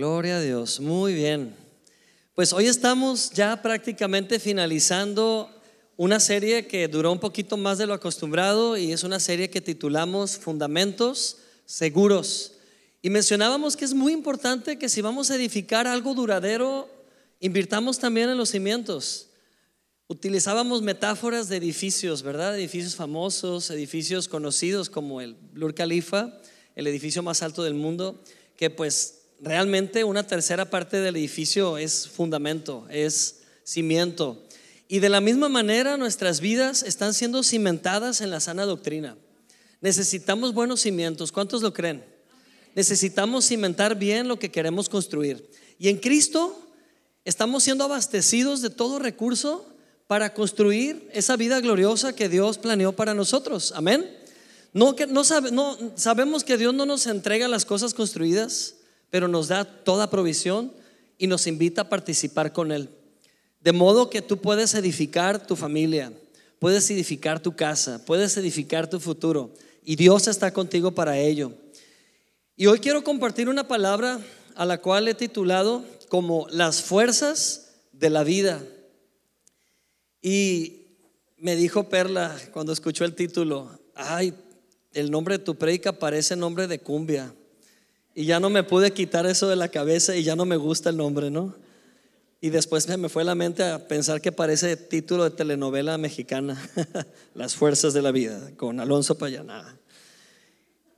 Gloria a Dios. Muy bien. Pues hoy estamos ya prácticamente finalizando una serie que duró un poquito más de lo acostumbrado y es una serie que titulamos Fundamentos Seguros. Y mencionábamos que es muy importante que si vamos a edificar algo duradero, invirtamos también en los cimientos. Utilizábamos metáforas de edificios, ¿verdad? Edificios famosos, edificios conocidos como el Blur Khalifa, el edificio más alto del mundo, que pues realmente una tercera parte del edificio es fundamento, es cimiento. Y de la misma manera nuestras vidas están siendo cimentadas en la sana doctrina. Necesitamos buenos cimientos. ¿Cuántos lo creen? Necesitamos cimentar bien lo que queremos construir. Y en Cristo estamos siendo abastecidos de todo recurso para construir esa vida gloriosa que Dios planeó para nosotros. Amén. No, que, no, sabemos que Dios no nos entrega las cosas construidas, pero nos da toda provisión y nos invita a participar con Él. De modo que tú puedes edificar tu familia, puedes edificar tu casa, puedes edificar tu futuro y Dios está contigo para ello. Y hoy quiero compartir una palabra a la cual he titulado como las fuerzas de la vida. Y me dijo Perla cuando escuchó el título, ay, el nombre de tu predica parece nombre de cumbia. Y ya no me pude quitar eso de la cabeza y ya no me gusta el nombre, ¿no? Y después me fue la mente a pensar que parece título de telenovela mexicana, Las Fuerzas de la Vida, con Alonso Payana.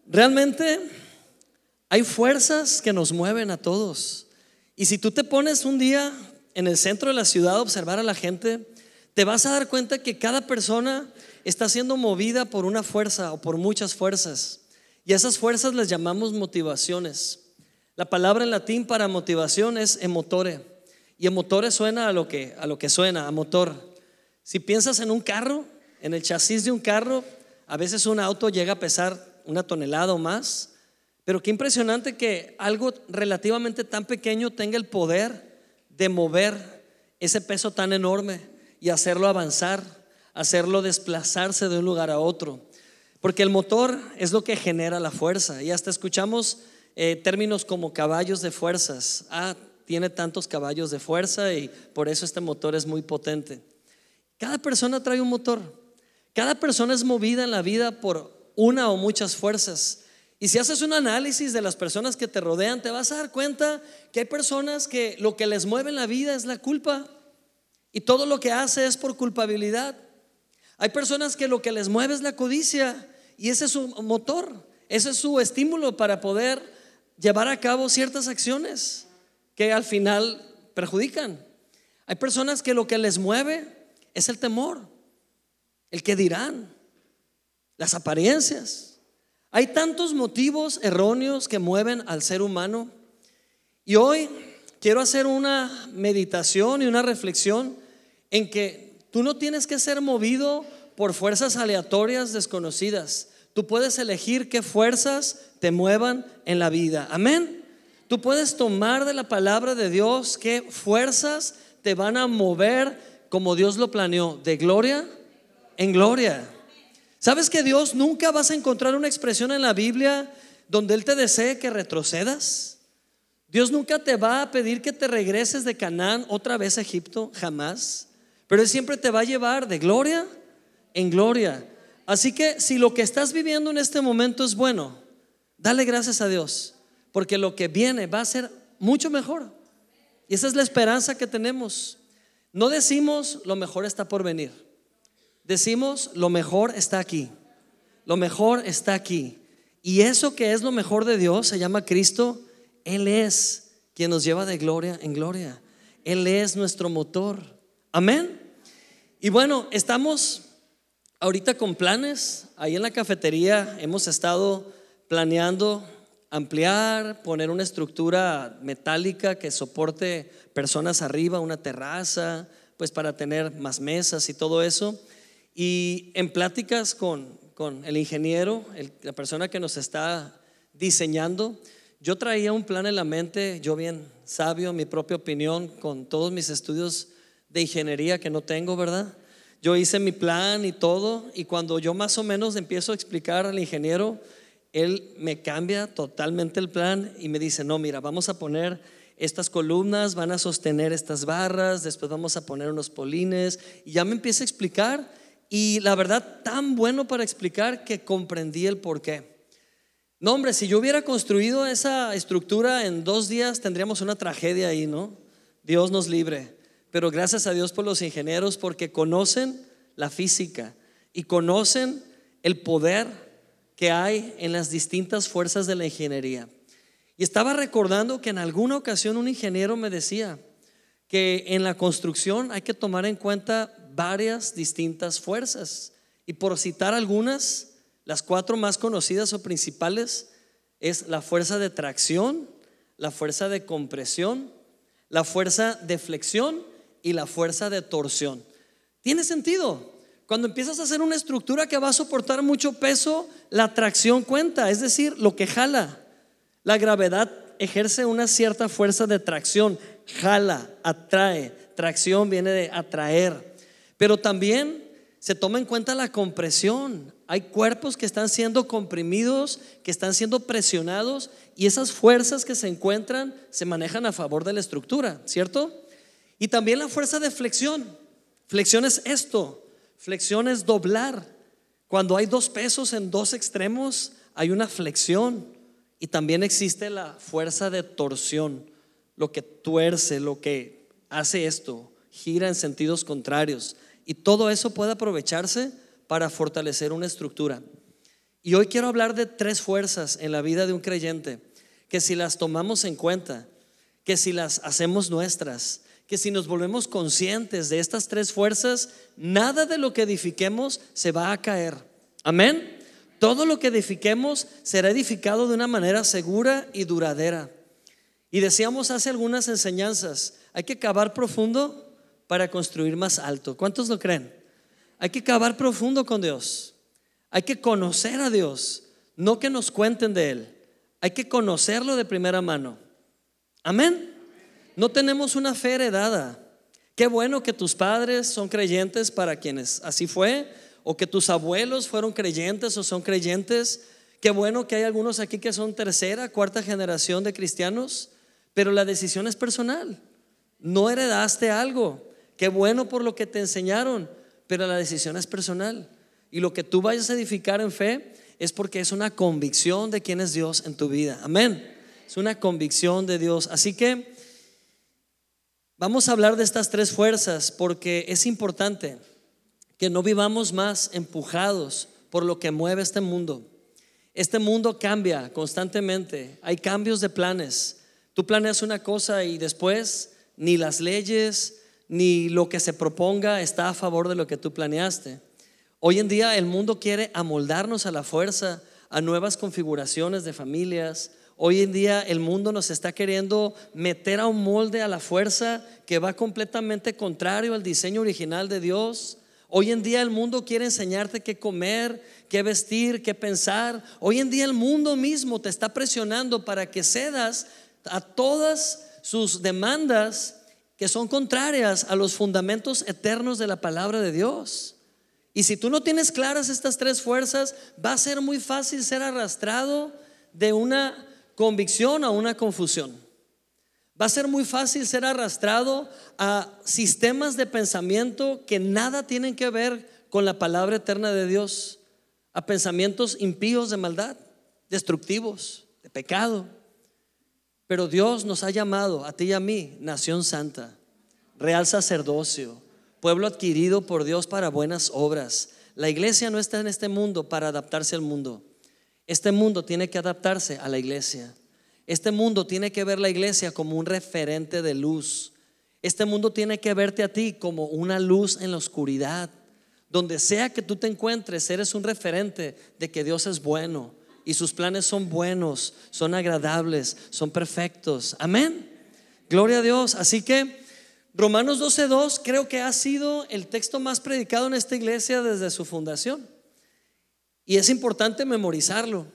Realmente hay fuerzas que nos mueven a todos. Y si tú te pones un día en el centro de la ciudad a observar a la gente, te vas a dar cuenta que cada persona está siendo movida por una fuerza o por muchas fuerzas. Y esas fuerzas les llamamos motivaciones. La palabra en latín para motivación es emotore. Y emotore suena a lo que, a lo que suena, a motor. Si piensas en un carro, en el chasis de un carro, a veces un auto llega a pesar una tonelada o más. Pero qué impresionante que algo relativamente tan pequeño tenga el poder de mover ese peso tan enorme y hacerlo avanzar, hacerlo desplazarse de un lugar a otro. Porque el motor es lo que genera la fuerza. Y hasta escuchamos eh, términos como caballos de fuerzas. Ah, tiene tantos caballos de fuerza y por eso este motor es muy potente. Cada persona trae un motor. Cada persona es movida en la vida por una o muchas fuerzas. Y si haces un análisis de las personas que te rodean, te vas a dar cuenta que hay personas que lo que les mueve en la vida es la culpa. Y todo lo que hace es por culpabilidad. Hay personas que lo que les mueve es la codicia y ese es su motor, ese es su estímulo para poder llevar a cabo ciertas acciones que al final perjudican. Hay personas que lo que les mueve es el temor, el que dirán, las apariencias. Hay tantos motivos erróneos que mueven al ser humano. Y hoy quiero hacer una meditación y una reflexión en que tú no tienes que ser movido por fuerzas aleatorias desconocidas. Tú puedes elegir qué fuerzas te muevan en la vida. Amén. Tú puedes tomar de la palabra de Dios qué fuerzas te van a mover como Dios lo planeó, de gloria en gloria. ¿Sabes que Dios nunca vas a encontrar una expresión en la Biblia donde Él te desee que retrocedas? Dios nunca te va a pedir que te regreses de Canaán otra vez a Egipto, jamás. Pero Él siempre te va a llevar de gloria en gloria. Así que si lo que estás viviendo en este momento es bueno, dale gracias a Dios, porque lo que viene va a ser mucho mejor. Y esa es la esperanza que tenemos. No decimos lo mejor está por venir. Decimos lo mejor está aquí. Lo mejor está aquí. Y eso que es lo mejor de Dios se llama Cristo. Él es quien nos lleva de gloria en gloria. Él es nuestro motor. Amén. Y bueno, estamos ahorita con planes. Ahí en la cafetería hemos estado planeando ampliar, poner una estructura metálica que soporte personas arriba, una terraza, pues para tener más mesas y todo eso. Y en pláticas con, con el ingeniero, la persona que nos está diseñando, yo traía un plan en la mente, yo bien sabio, mi propia opinión, con todos mis estudios de ingeniería que no tengo, ¿verdad? Yo hice mi plan y todo, y cuando yo más o menos empiezo a explicar al ingeniero, Él me cambia totalmente el plan y me dice, no, mira, vamos a poner estas columnas, van a sostener estas barras, después vamos a poner unos polines y ya me empieza a explicar y la verdad tan bueno para explicar que comprendí el por qué. No, hombre, si yo hubiera construido esa estructura en dos días, tendríamos una tragedia ahí, ¿no? Dios nos libre. Pero gracias a Dios por los ingenieros, porque conocen la física y conocen el poder que hay en las distintas fuerzas de la ingeniería. Y estaba recordando que en alguna ocasión un ingeniero me decía que en la construcción hay que tomar en cuenta varias distintas fuerzas. Y por citar algunas, las cuatro más conocidas o principales es la fuerza de tracción, la fuerza de compresión, la fuerza de flexión y la fuerza de torsión. ¿Tiene sentido? Cuando empiezas a hacer una estructura que va a soportar mucho peso, la tracción cuenta, es decir, lo que jala. La gravedad ejerce una cierta fuerza de tracción, jala, atrae. Tracción viene de atraer. Pero también se toma en cuenta la compresión. Hay cuerpos que están siendo comprimidos, que están siendo presionados y esas fuerzas que se encuentran se manejan a favor de la estructura, ¿cierto? Y también la fuerza de flexión. Flexión es esto, flexión es doblar. Cuando hay dos pesos en dos extremos, hay una flexión. Y también existe la fuerza de torsión, lo que tuerce, lo que hace esto, gira en sentidos contrarios. Y todo eso puede aprovecharse para fortalecer una estructura. Y hoy quiero hablar de tres fuerzas en la vida de un creyente, que si las tomamos en cuenta, que si las hacemos nuestras, que si nos volvemos conscientes de estas tres fuerzas, nada de lo que edifiquemos se va a caer. Amén. Todo lo que edifiquemos será edificado de una manera segura y duradera. Y decíamos hace algunas enseñanzas, hay que cavar profundo para construir más alto. ¿Cuántos lo creen? Hay que cavar profundo con Dios. Hay que conocer a Dios, no que nos cuenten de Él. Hay que conocerlo de primera mano. Amén. No tenemos una fe heredada. Qué bueno que tus padres son creyentes para quienes así fue, o que tus abuelos fueron creyentes o son creyentes. Qué bueno que hay algunos aquí que son tercera, cuarta generación de cristianos, pero la decisión es personal. No heredaste algo. Qué bueno por lo que te enseñaron, pero la decisión es personal. Y lo que tú vayas a edificar en fe es porque es una convicción de quién es Dios en tu vida. Amén. Es una convicción de Dios. Así que vamos a hablar de estas tres fuerzas porque es importante que no vivamos más empujados por lo que mueve este mundo. Este mundo cambia constantemente. Hay cambios de planes. Tú planeas una cosa y después ni las leyes, ni lo que se proponga está a favor de lo que tú planeaste. Hoy en día el mundo quiere amoldarnos a la fuerza, a nuevas configuraciones de familias. Hoy en día el mundo nos está queriendo meter a un molde a la fuerza que va completamente contrario al diseño original de Dios. Hoy en día el mundo quiere enseñarte qué comer, qué vestir, qué pensar. Hoy en día el mundo mismo te está presionando para que cedas a todas sus demandas que son contrarias a los fundamentos eternos de la palabra de Dios. Y si tú no tienes claras estas tres fuerzas, va a ser muy fácil ser arrastrado de una convicción a una confusión. Va a ser muy fácil ser arrastrado a sistemas de pensamiento que nada tienen que ver con la palabra eterna de Dios, a pensamientos impíos de maldad, destructivos, de pecado. Pero Dios nos ha llamado a ti y a mí, nación santa, real sacerdocio, pueblo adquirido por Dios para buenas obras. La iglesia no está en este mundo para adaptarse al mundo. Este mundo tiene que adaptarse a la iglesia. Este mundo tiene que ver la iglesia como un referente de luz. Este mundo tiene que verte a ti como una luz en la oscuridad. Donde sea que tú te encuentres, eres un referente de que Dios es bueno, y sus planes son buenos, son agradables, son perfectos. Amén. Gloria a Dios. Así que Romanos 12.2 creo que ha sido el texto más predicado en esta iglesia desde su fundación. Y es importante memorizarlo,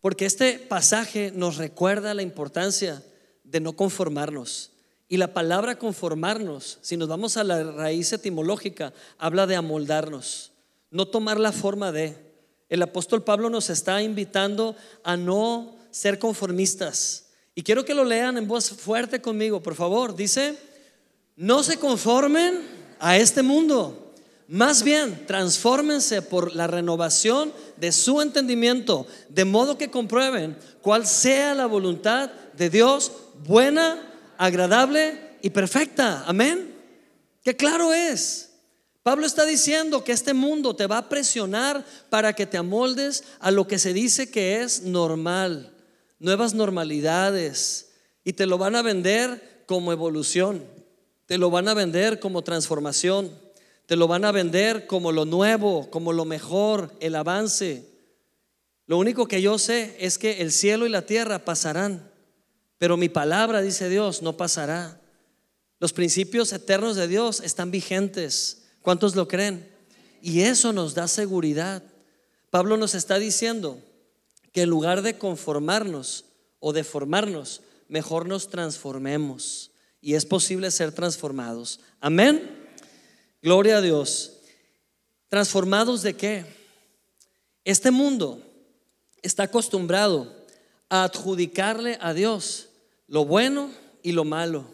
porque este pasaje nos recuerda la importancia de no conformarnos. Y la palabra conformarnos, si nos vamos a la raíz etimológica, habla de amoldarnos, no tomar la forma de, El apóstol Pablo nos está invitando a no ser conformistas. Y quiero que lo lean en voz fuerte conmigo, por favor. Dice, no se conformen a este mundo. Más bien, transfórmense por la renovación de su entendimiento, de modo que comprueben cuál sea la voluntad de Dios, buena, agradable y perfecta. Amén. Que claro es. Pablo está diciendo que este mundo te va a presionar para que te amoldes a lo que se dice que es normal, nuevas normalidades, y te lo van a vender como evolución, te lo van a vender como transformación, te lo van a vender como lo nuevo, como lo mejor, el avance. Lo único que yo sé es que el cielo y la tierra pasarán, pero mi palabra, dice Dios, no pasará. Los principios eternos de Dios están vigentes. ¿Cuántos lo creen? Y eso nos da seguridad. Pablo nos está diciendo que en lugar de conformarnos o de formarnos, mejor nos transformemos. Y es posible ser transformados. Amén. Gloria a Dios. ¿Transformados de qué? Este mundo está acostumbrado a adjudicarle a Dios lo bueno y lo malo.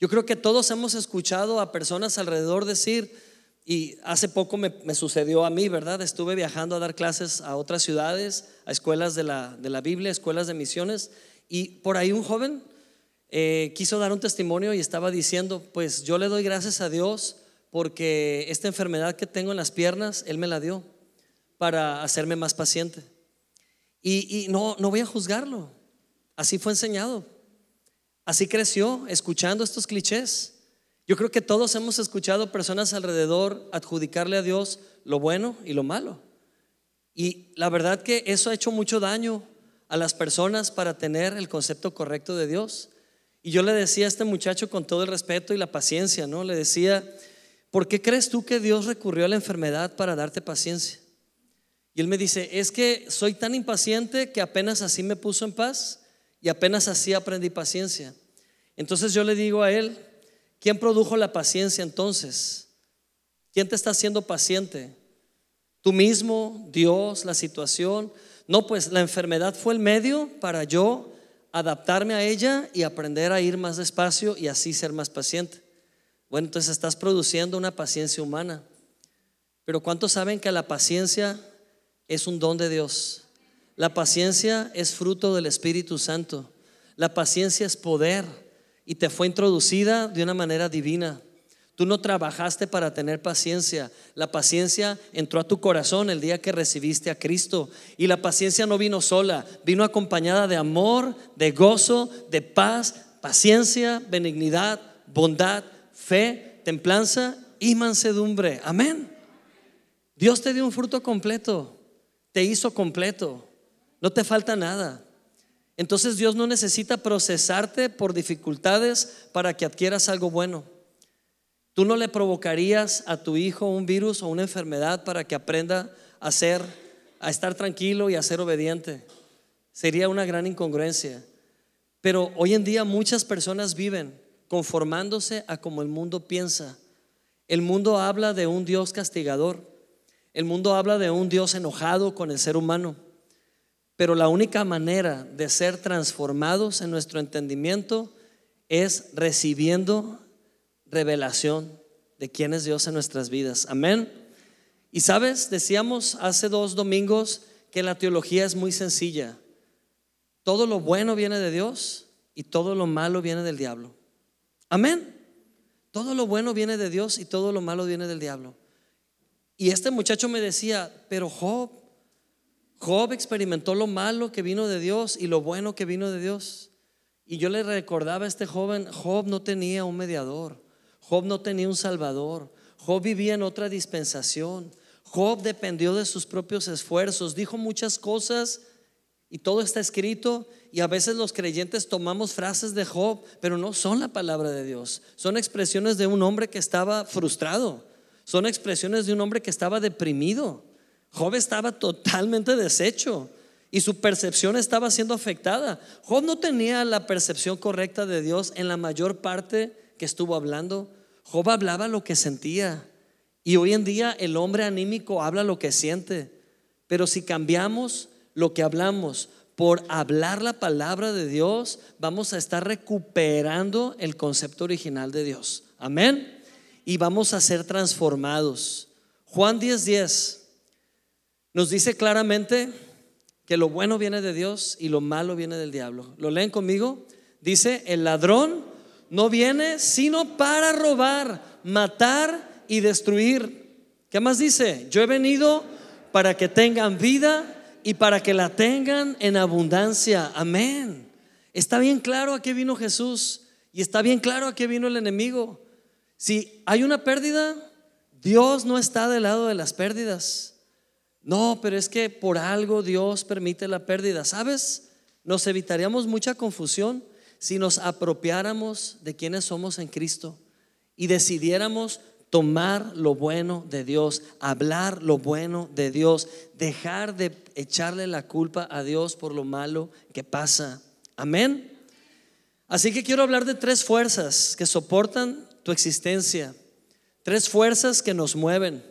Yo creo que todos hemos escuchado a personas alrededor decir, y hace poco me, sucedió a mí, ¿verdad? Estuve viajando a dar clases a otras ciudades, a escuelas de la, de la Biblia, escuelas de misiones, y por ahí un joven eh, quiso dar un testimonio y estaba diciendo, pues yo le doy gracias a Dios porque esta enfermedad que tengo en las piernas, Él me la dio para hacerme más paciente. Y, no, no voy a juzgarlo, así fue enseñado, así creció, escuchando estos clichés. Yo creo que todos hemos escuchado personas alrededor adjudicarle a Dios lo bueno y lo malo. Y la verdad que eso ha hecho mucho daño a las personas para tener el concepto correcto de Dios. Y yo le decía a este muchacho con todo el respeto y la paciencia, ¿no? Le decía, ¿por qué crees tú que Dios recurrió a la enfermedad para darte paciencia? Y él me dice, es que soy tan impaciente que apenas así me puso en paz y apenas así aprendí paciencia. Entonces yo le digo a él, ¿Quién produjo la paciencia entonces? ¿Quién te está haciendo paciente? ¿Tú mismo, Dios, la situación? No, pues la enfermedad fue el medio para yo adaptarme a ella y aprender a ir más despacio y así ser más paciente. Bueno, entonces estás produciendo una paciencia humana. Pero ¿cuántos saben que la paciencia es un don de Dios? La paciencia es fruto del Espíritu Santo. La paciencia es poder y te fue introducida de una manera divina. Tú no trabajaste para tener paciencia. La paciencia entró a tu corazón el día que recibiste a Cristo. Y la paciencia no vino sola, vino acompañada de amor, de gozo, de paz, paciencia, benignidad, bondad, fe, templanza y mansedumbre. Amén. Dios te dio un fruto completo, te hizo completo, no te falta nada. Entonces Dios no necesita procesarte por dificultades para que adquieras algo bueno. Tú no le provocarías a tu hijo un virus o una enfermedad para que aprenda a ser, a estar tranquilo y a ser obediente. Sería una gran incongruencia. Pero hoy en día muchas personas viven conformándose a como el mundo piensa. El mundo habla de un Dios castigador. El mundo habla de un Dios enojado con el ser humano. Pero la única manera de ser transformados en nuestro entendimiento es recibiendo revelación de quién es Dios en nuestras vidas. Amén. Y sabes, decíamos hace dos domingos que la teología es muy sencilla. Todo lo bueno viene de Dios y todo lo malo viene del diablo. Amén. Todo lo bueno viene de Dios y todo lo malo viene del diablo. Y este muchacho me decía, pero Job, Job experimentó lo malo que vino de Dios y lo bueno que vino de Dios. Y yo le recordaba a este joven, Job no tenía un mediador, Job no tenía un salvador, Job vivía en otra dispensación, Job dependió de sus propios esfuerzos, dijo muchas cosas y todo está escrito y a veces los creyentes tomamos frases de Job, pero no son la palabra de Dios, son expresiones de un hombre que estaba frustrado, son expresiones de un hombre que estaba deprimido. Job estaba totalmente deshecho y su percepción estaba siendo afectada. Job no tenía la percepción correcta de Dios en la mayor parte que estuvo hablando. Job hablaba lo que sentía. Y hoy en día el hombre anímico habla lo que siente. Pero si cambiamos lo que hablamos por hablar la palabra de Dios, vamos a estar recuperando el concepto original de Dios. Amén. Y vamos a ser transformados. Juan 10:10 10 nos dice claramente que lo bueno viene de Dios y lo malo viene del diablo. ¿Lo leen conmigo? Dice, el ladrón no viene sino para robar, matar y destruir. ¿Qué más dice? Yo he venido para que tengan vida y para que la tengan en abundancia. Amén. Está bien claro a qué vino Jesús y está bien claro a qué vino el enemigo. Si hay una pérdida, Dios no está del lado de las pérdidas. No, pero es que por algo Dios permite la pérdida. ¿Sabes? Nos evitaríamos mucha confusión si nos apropiáramos de quienes somos en Cristo y decidiéramos tomar lo bueno de Dios, hablar lo bueno de Dios, dejar de echarle la culpa a Dios por lo malo que pasa. Amén. Así que quiero hablar de tres fuerzas que soportan tu existencia, tres fuerzas que nos mueven.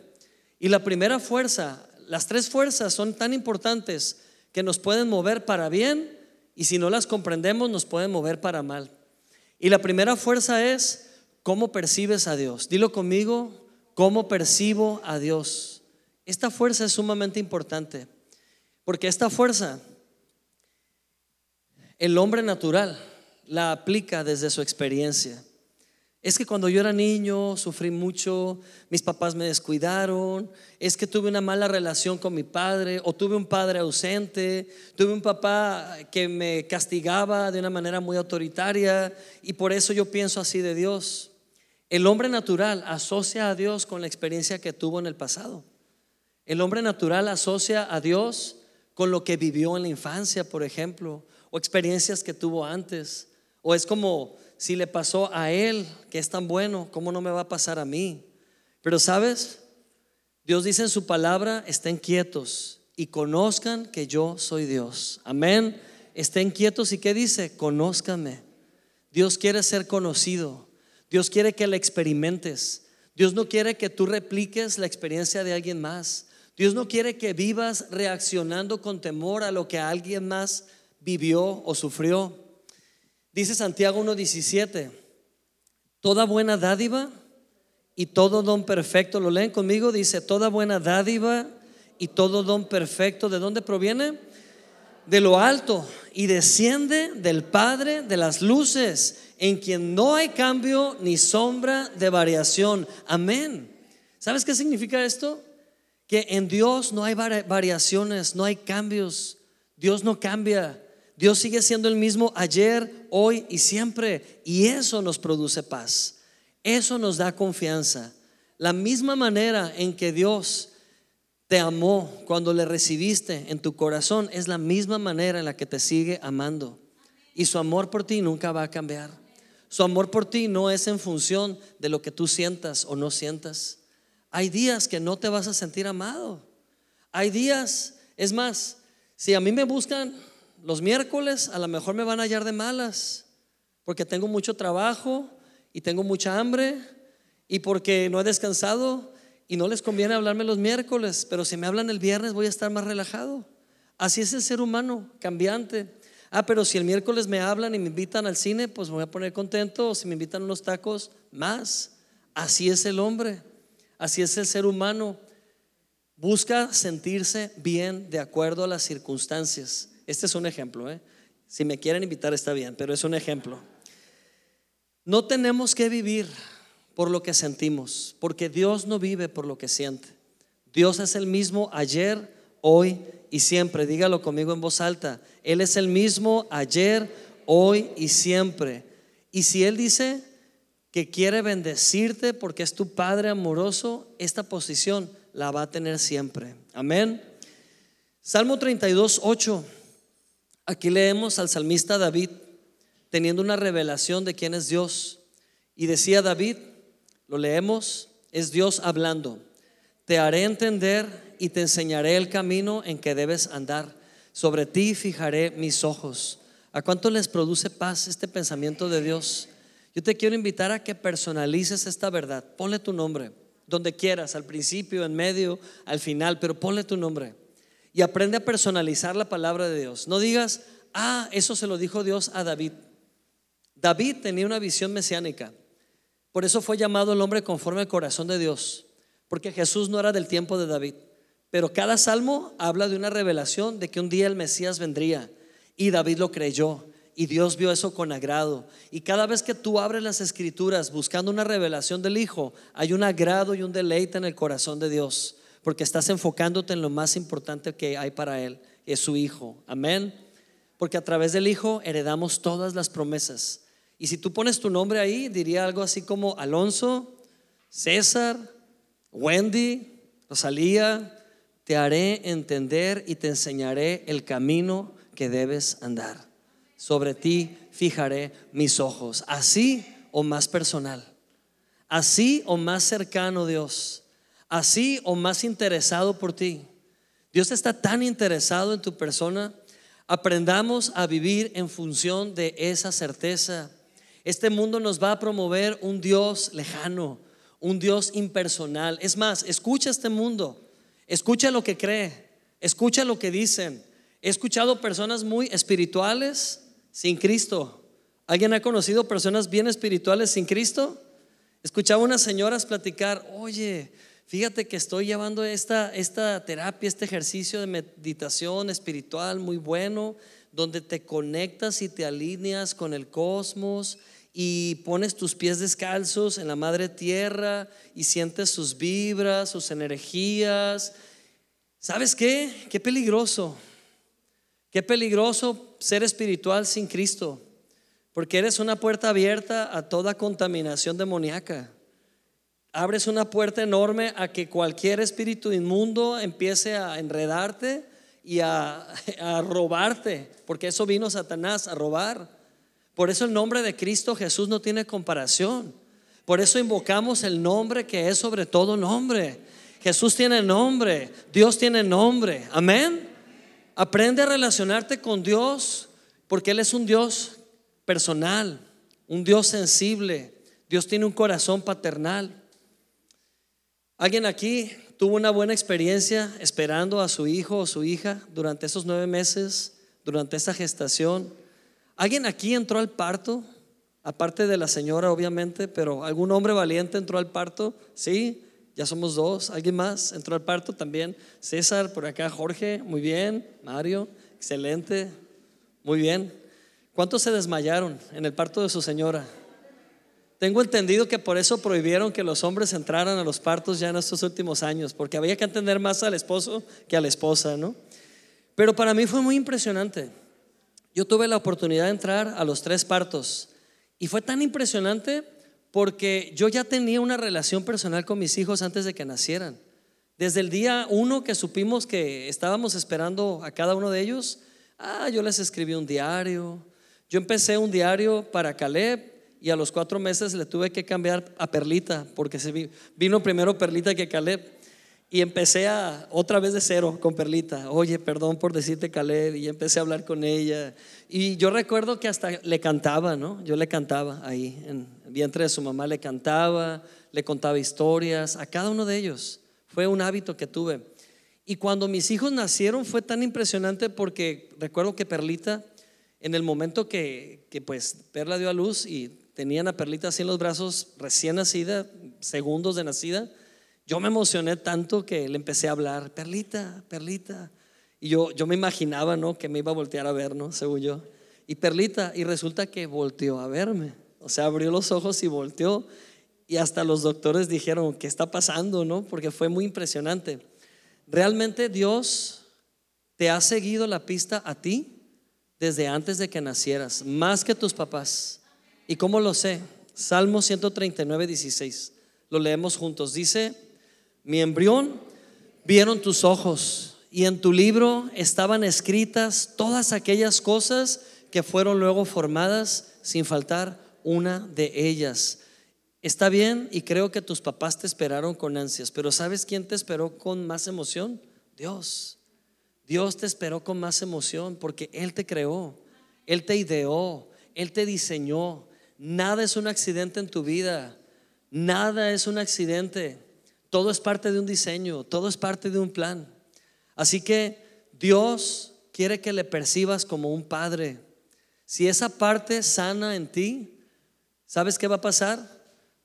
Y la primera fuerza, las tres fuerzas son tan importantes que nos pueden mover para bien y si no las comprendemos nos pueden mover para mal. Y la primera fuerza es cómo percibes a Dios. Dilo conmigo, cómo percibo a Dios. Esta fuerza es sumamente importante, porque esta fuerza el hombre natural la aplica desde su experiencia. Es que cuando yo era niño sufrí mucho, mis papás me descuidaron, es que tuve una mala relación con mi padre o tuve un padre ausente, tuve un papá que me castigaba de una manera muy autoritaria y por eso yo pienso así de Dios. El hombre natural asocia a Dios con la experiencia que tuvo en el pasado. El hombre natural asocia a Dios con lo que vivió en la infancia, por ejemplo, o experiencias que tuvo antes. O es como si le pasó a él, que es tan bueno, ¿cómo no me va a pasar a mí? Pero sabes, Dios dice en su palabra, estén quietos y conozcan que yo soy Dios. Amén. Estén quietos y ¿qué dice? Conózcanme. Dios quiere ser conocido. Dios quiere que la experimentes. Dios no quiere que tú repliques la experiencia de alguien más. Dios no quiere que vivas reaccionando con temor a lo que alguien más vivió o sufrió. Dice Santiago 1.17, toda buena dádiva y todo don perfecto, lo leen conmigo, dice, toda buena dádiva y todo don perfecto, ¿de dónde proviene? De lo alto y desciende del Padre de las luces, en quien no hay cambio ni sombra de variación. Amén. ¿Sabes qué significa esto? Que en Dios no hay variaciones, no hay cambios. Dios no cambia. Dios sigue siendo el mismo ayer, hoy y siempre. Y eso nos produce paz. Eso nos da confianza. La misma manera en que Dios te amó cuando le recibiste en tu corazón es la misma manera en la que te sigue amando. Y su amor por ti nunca va a cambiar. Su amor por ti no es en función de lo que tú sientas o no sientas. Hay días que no te vas a sentir amado. Hay días, es más, si a mí me buscan los miércoles a lo mejor me van a hallar de malas, porque tengo mucho trabajo y tengo mucha hambre y porque no he descansado y no les conviene hablarme los miércoles, pero si me hablan el viernes voy a estar más relajado. Así es el ser humano, cambiante. Ah, pero si el miércoles me hablan y me invitan al cine, pues me voy a poner contento, o si me invitan unos tacos, más. Así es el hombre, así es el ser humano. Busca sentirse bien de acuerdo a las circunstancias. Este es un ejemplo. ¿eh? Si me quieren invitar está bien, pero es un ejemplo. No tenemos que vivir por lo que sentimos, porque Dios no vive por lo que siente. Dios es el mismo ayer, hoy y siempre. Dígalo conmigo en voz alta. Él es el mismo ayer, hoy y siempre. Y si Él dice que quiere bendecirte porque es tu Padre amoroso, esta posición la va a tener siempre. Amén. Salmo 32, 8. Aquí leemos al salmista David teniendo una revelación de quién es Dios. Y decía David, lo leemos, es Dios hablando. Te haré entender y te enseñaré el camino en que debes andar. Sobre ti fijaré mis ojos. ¿A cuánto les produce paz este pensamiento de Dios? Yo te quiero invitar a que personalices esta verdad. Ponle tu nombre, donde quieras, al principio, en medio, al final, pero ponle tu nombre. y aprende a personalizar la palabra de Dios. No digas, ah, eso se lo dijo Dios a David. David tenía una visión mesiánica. Por eso fue llamado el hombre conforme al corazón de Dios, porque Jesús no era del tiempo de David. Pero cada salmo habla de una revelación de que un día el Mesías vendría y David lo creyó y Dios vio eso con agrado. Y cada vez que tú abres las escrituras buscando una revelación del Hijo, hay un agrado y un deleite en el corazón de Dios, porque estás enfocándote en lo más importante que hay para Él, es su Hijo. Amén. Porque a través del Hijo heredamos todas las promesas. Y si tú pones tu nombre ahí, diría algo así como Alonso, César, Wendy, Rosalía, te haré entender y te enseñaré el camino que debes andar sobre ti fijaré mis ojos. Así o más personal. Así o más cercano, Dios. Así o más interesado por ti. Dios está tan interesado en tu persona. Aprendamos a vivir en función de esa certeza. Este mundo nos va a promover un Dios lejano, un Dios impersonal. Es más, escucha este mundo, escucha lo que cree, escucha lo que dicen. He escuchado personas muy espirituales sin Cristo. ¿Alguien ha conocido personas bien espirituales sin Cristo? Escuchaba unas señoras platicar, oye, fíjate que estoy llevando esta, esta terapia, este ejercicio de meditación espiritual muy bueno, donde te conectas y te alineas con el cosmos y pones tus pies descalzos en la madre tierra y sientes sus vibras, sus energías. ¿Sabes qué? Qué peligroso. Qué peligroso ser espiritual sin Cristo, porque eres una puerta abierta a toda contaminación demoníaca. Abres una puerta enorme a que cualquier espíritu inmundo empiece a enredarte y a, a robarte, porque eso vino Satanás a robar. Por eso el nombre de Cristo Jesús no tiene comparación. Por eso invocamos el nombre que es sobre todo nombre. Jesús tiene nombre, Dios tiene nombre. Amén. Aprende a relacionarte con Dios porque Él es un Dios personal, un Dios sensible. Dios tiene un corazón paternal. ¿Alguien aquí tuvo una buena experiencia esperando a su hijo o su hija durante esos nueve meses, durante esa gestación? ¿Alguien aquí entró al parto? Aparte de la señora, obviamente, pero algún hombre valiente entró al parto, sí. Ya somos dos. ¿Alguien más entró al parto también? César, por acá, Jorge, muy bien. Mario, excelente. Muy bien. ¿Cuántos se desmayaron en el parto de su señora? Tengo entendido que por eso prohibieron que los hombres entraran a los partos ya en estos últimos años, porque había que atender más al esposo que a la esposa, ¿no? Pero para mí fue muy impresionante. Yo tuve la oportunidad de entrar a los tres partos y fue tan impresionante porque yo ya tenía una relación personal con mis hijos antes de que nacieran. Desde el día uno que supimos que estábamos esperando a cada uno de ellos, ah, yo les escribí un diario. Yo empecé un diario para Caleb y a los cuatro meses le tuve que cambiar a Perlita, porque vino primero Perlita que Caleb. Y empecé a otra vez de cero con Perlita. Oye, perdón por decirte Caleb. Y empecé a hablar con ella. Y yo recuerdo que hasta le cantaba, ¿no? Yo le cantaba ahí, en el vientre de su mamá le cantaba, le contaba historias a cada uno de ellos. Fue un hábito que tuve. Y cuando mis hijos nacieron fue tan impresionante porque recuerdo que Perlita, en el momento que, que pues Perla dio a luz y tenían a Perlita así en los brazos recién nacida, segundos de nacida, yo me emocioné tanto que le empecé a hablar, Perlita, Perlita. Y yo, yo me imaginaba, ¿no? Que me iba a voltear a ver, ¿no? Según yo. Y Perlita, y resulta que volteó a verme. O sea, abrió los ojos y volteó. Y hasta los doctores dijeron, ¿qué está pasando, no? Porque fue muy impresionante. Realmente Dios te ha seguido la pista a ti desde antes de que nacieras, más que tus papás. ¿Y cómo lo sé? Salmo 139, 16. Lo leemos juntos. Dice, mi embrión vieron tus ojos y en tu libro estaban escritas todas aquellas cosas que fueron luego formadas sin faltar una de ellas. Está bien y creo que tus papás te esperaron con ansias, pero ¿sabes quién te esperó con más emoción? Dios. Dios te esperó con más emoción porque Él te creó, Él te ideó, Él te diseñó. Nada es un accidente en tu vida, nada es un accidente. Todo es parte de un diseño, todo es parte de un plan. Así que Dios quiere que le percibas como un padre. Si esa parte sana en ti, ¿sabes qué va a pasar?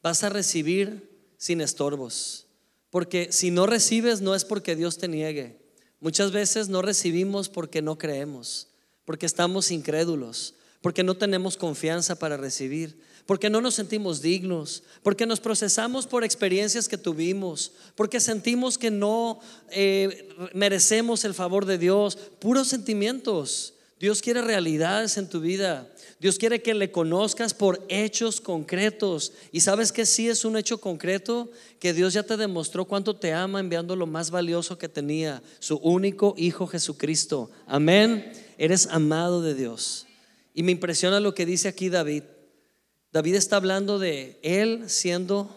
Vas a recibir sin estorbos. Porque si no recibes no es porque Dios te niegue. Muchas veces no recibimos porque no creemos, porque estamos incrédulos, porque no tenemos confianza para recibir, porque no nos sentimos dignos, porque nos procesamos por experiencias que tuvimos, porque sentimos que no eh, merecemos el favor de Dios, puros sentimientos. Dios quiere realidades en tu vida. Dios quiere que le conozcas por hechos concretos. Y sabes que sí es un hecho concreto, que Dios ya te demostró cuánto te ama enviando lo más valioso que tenía, su único Hijo Jesucristo. Amén. Eres amado de Dios. Y me impresiona lo que dice aquí David. David está hablando de él siendo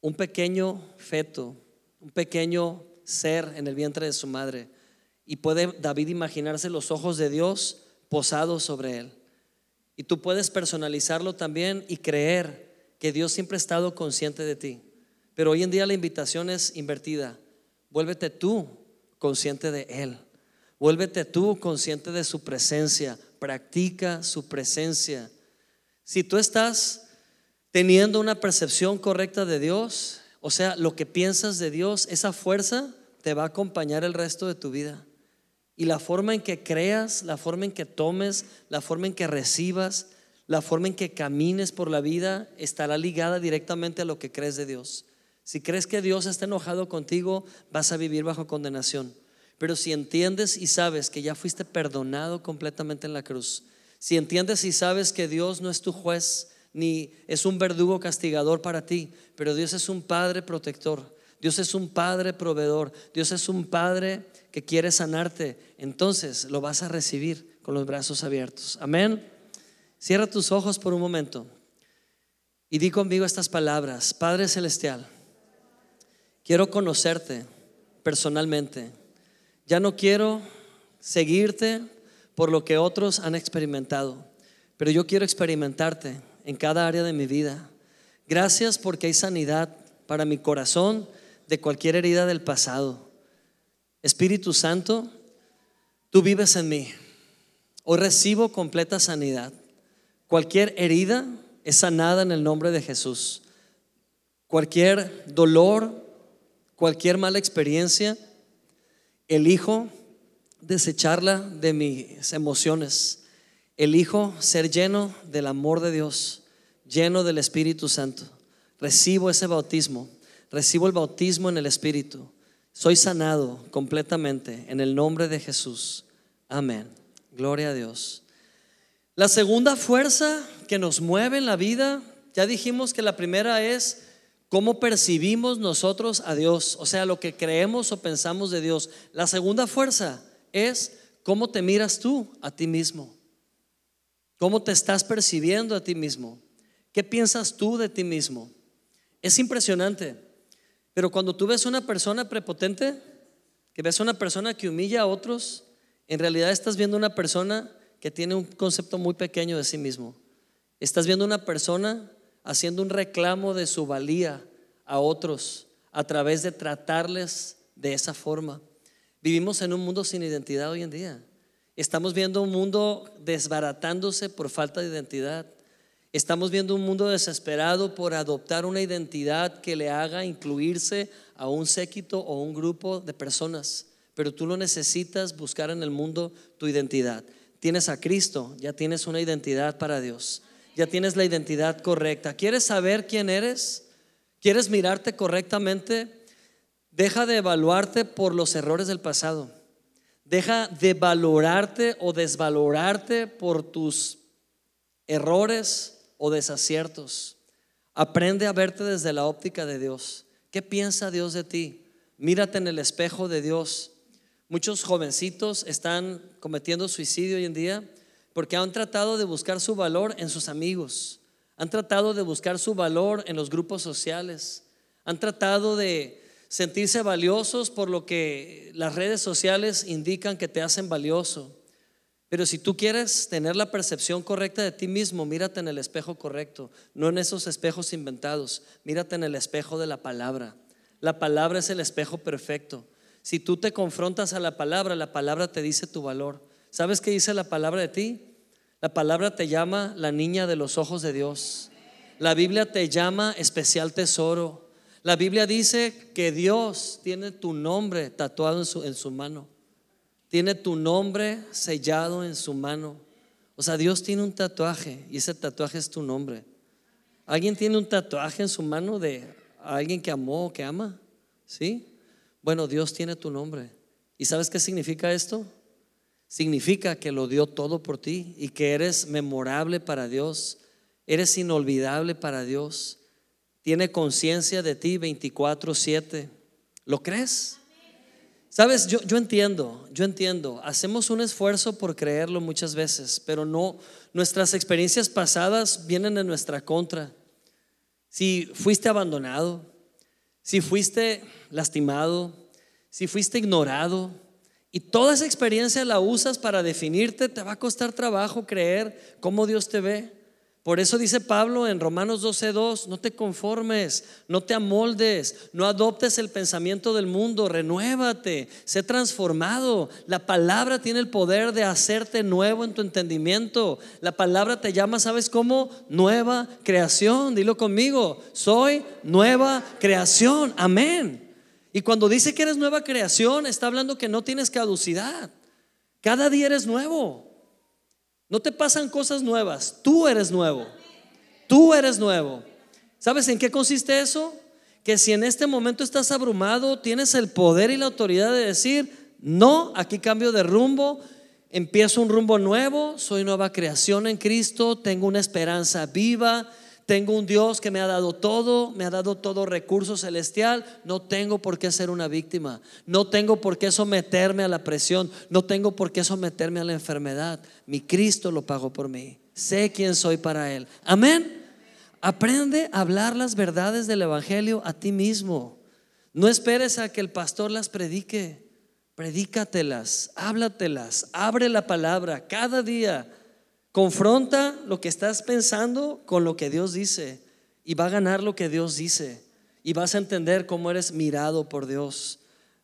un pequeño feto, un pequeño ser en el vientre de su madre. Y puede David imaginarse los ojos de Dios posados sobre él. Y tú puedes personalizarlo también y creer que Dios siempre ha estado consciente de ti. Pero hoy en día la invitación es invertida. Vuélvete tú consciente de Él. Vuélvete tú consciente de su presencia. Practica su presencia. Si tú estás teniendo una percepción correcta de Dios, o sea, lo que piensas de Dios, esa fuerza te va a acompañar el resto de tu vida. Y la forma en que creas, la forma en que tomes, la forma en que recibas, la forma en que camines por la vida estará ligada directamente a lo que crees de Dios. Si crees que Dios está enojado contigo, vas a vivir bajo condenación. Pero si entiendes y sabes que ya fuiste perdonado completamente en la cruz, si entiendes y sabes que Dios no es tu juez, ni es un verdugo castigador para ti, pero Dios es un Padre protector, Dios es un Padre proveedor, Dios es un Padre que quiere sanarte, entonces lo vas a recibir con los brazos abiertos. Amén. Cierra tus ojos por un momento y di conmigo estas palabras. Padre Celestial, quiero conocerte personalmente. Ya no quiero seguirte por lo que otros han experimentado, pero yo quiero experimentarte en cada área de mi vida. Gracias porque hay sanidad para mi corazón de cualquier herida del pasado. Espíritu Santo, tú vives en mí. Hoy recibo completa sanidad. Cualquier herida es sanada en el nombre de Jesús. Cualquier dolor, cualquier mala experiencia, elijo desecharla de mis emociones. Elijo ser lleno del amor de Dios, lleno del Espíritu Santo. Recibo ese bautismo, recibo el bautismo en el Espíritu soy sanado completamente en el nombre de Jesús. Amén. Gloria a Dios. La segunda fuerza que nos mueve en la vida, ya dijimos que la primera es cómo percibimos nosotros a Dios, o sea, lo que creemos o pensamos de Dios. La segunda fuerza es cómo te miras tú a ti mismo. ¿Cómo te estás percibiendo a ti mismo? ¿Qué piensas tú de ti mismo? Es impresionante. Pero cuando tú ves una persona prepotente, que ves una persona que humilla a otros, en realidad estás viendo una persona que tiene un concepto muy pequeño de sí mismo. Estás viendo una persona haciendo un reclamo de su valía a otros a través de tratarles de esa forma. Vivimos en un mundo sin identidad hoy en día. Estamos viendo un mundo desbaratándose por falta de identidad. Estamos viendo un mundo desesperado por adoptar una identidad que le haga incluirse a un séquito o un grupo de personas. Pero tú no necesitas buscar en el mundo tu identidad. Tienes a Cristo, ya tienes una identidad para Dios. Ya tienes la identidad correcta. ¿Quieres saber quién eres? ¿Quieres mirarte correctamente? Deja de evaluarte por los errores del pasado. Deja de valorarte o desvalorarte por tus errores o desaciertos. Aprende a verte desde la óptica de Dios. ¿Qué piensa Dios de ti? Mírate en el espejo de Dios. Muchos jovencitos están cometiendo suicidio hoy en día porque han tratado de buscar su valor en sus amigos, han tratado de buscar su valor en los grupos sociales, han tratado de sentirse valiosos por lo que las redes sociales indican que te hacen valioso. Pero si tú quieres tener la percepción correcta de ti mismo, mírate en el espejo correcto, no en esos espejos inventados, mírate en el espejo de la palabra. La palabra es el espejo perfecto. Si tú te confrontas a la palabra, la palabra te dice tu valor. ¿Sabes qué dice la palabra de ti? La palabra te llama la niña de los ojos de Dios. La Biblia te llama especial tesoro. La Biblia dice que Dios tiene tu nombre tatuado en su, en su mano. Tiene tu nombre sellado en su mano. O sea, Dios tiene un tatuaje y ese tatuaje es tu nombre. ¿Alguien tiene un tatuaje en su mano de alguien que amó o que ama? ¿Sí? Bueno, Dios tiene tu nombre. ¿Y sabes qué significa esto? Significa que lo dio todo por ti y que eres memorable para Dios, eres inolvidable para Dios. Tiene conciencia de ti 24/7. ¿Lo crees? Sabes, yo, entiendo, yo entiendo. Hacemos un esfuerzo por creerlo muchas veces, pero no, nuestras experiencias pasadas vienen en nuestra contra. Si fuiste abandonado, si fuiste lastimado, si fuiste ignorado, y toda esa experiencia la usas para definirte, te va a costar trabajo creer cómo Dios te ve. Por eso dice Pablo en Romanos 12:2, no te conformes, no te amoldes, no adoptes el pensamiento del mundo, renuévate, sé transformado. La palabra tiene el poder de hacerte nuevo en tu entendimiento. La palabra te llama, ¿sabes cómo? Nueva creación. Dilo conmigo, soy nueva creación. Amén. Y cuando dice que eres nueva creación, está hablando que no tienes caducidad. Cada día eres nuevo. No te pasan cosas nuevas, tú eres nuevo. Tú eres nuevo. ¿Sabes en qué consiste eso? Que si en este momento estás abrumado, tienes el poder y la autoridad de decir, no, aquí cambio de rumbo, empiezo un rumbo nuevo, soy nueva creación en Cristo, tengo una esperanza viva, tengo un Dios que me ha dado todo, me ha dado todo recurso celestial. No tengo por qué ser una víctima. No tengo por qué someterme a la presión. No tengo por qué someterme a la enfermedad. Mi Cristo lo pagó por mí. Sé quién soy para Él. Amén. Aprende a hablar las verdades del Evangelio a ti mismo. No esperes a que el pastor las predique. Predícatelas, háblatelas, abre la palabra cada día Confronta lo que estás pensando con lo que Dios dice y va a ganar lo que Dios dice. Y vas a entender cómo eres mirado por Dios.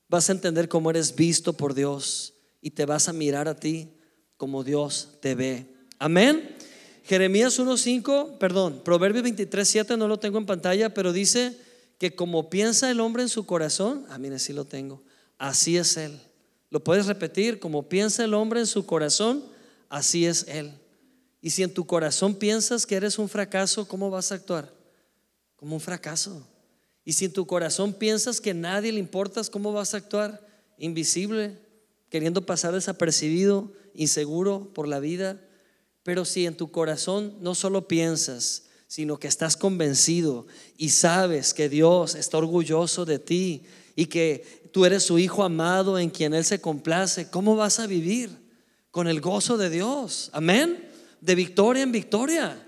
Vas a entender cómo eres visto por Dios. Y te vas a mirar a ti como Dios te ve. Amén. Jeremías 1.5, perdón, Proverbios 23.7 no lo tengo en pantalla, pero dice que como piensa el hombre en su corazón, ah, mire, sí lo tengo, así es Él. ¿Lo puedes repetir? Como piensa el hombre en su corazón, así es Él. Y si en tu corazón piensas que eres un fracaso, ¿cómo vas a actuar? Como un fracaso. Y si en tu corazón piensas que nadie le importas, ¿cómo vas a actuar? Invisible, queriendo pasar desapercibido, inseguro por la vida. Pero si en tu corazón no solo piensas, sino que estás convencido y sabes que Dios está orgulloso de ti y que tú eres su hijo amado en quien Él se complace, ¿cómo vas a vivir? Con el gozo de Dios. Amén de victoria en victoria.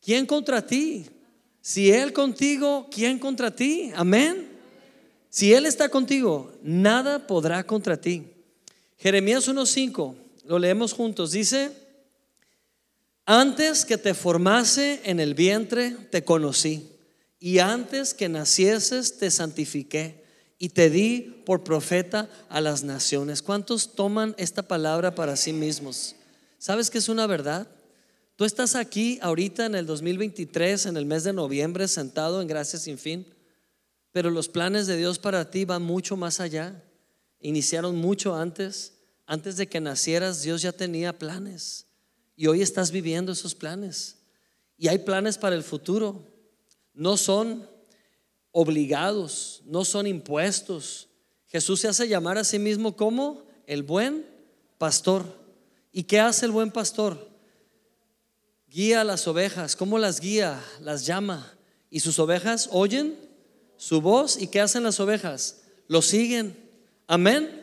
¿Quién contra ti? Si Él contigo, ¿quién contra ti? Amén. Si Él está contigo, nada podrá contra ti. Jeremías 1.5, lo leemos juntos, dice, antes que te formase en el vientre, te conocí, y antes que nacieses, te santifiqué, y te di por profeta a las naciones. ¿Cuántos toman esta palabra para sí mismos? ¿Sabes que es una verdad? Tú estás aquí ahorita en el 2023, en el mes de noviembre, sentado en Gracias sin fin, pero los planes de Dios para ti van mucho más allá. Iniciaron mucho antes. Antes de que nacieras, Dios ya tenía planes. Y hoy estás viviendo esos planes. Y hay planes para el futuro. No son obligados, no son impuestos. Jesús se hace llamar a sí mismo como el buen pastor. ¿Y qué hace el buen pastor? Guía a las ovejas. ¿Cómo las guía? Las llama. Y sus ovejas oyen su voz. ¿Y qué hacen las ovejas? Lo siguen. Amén.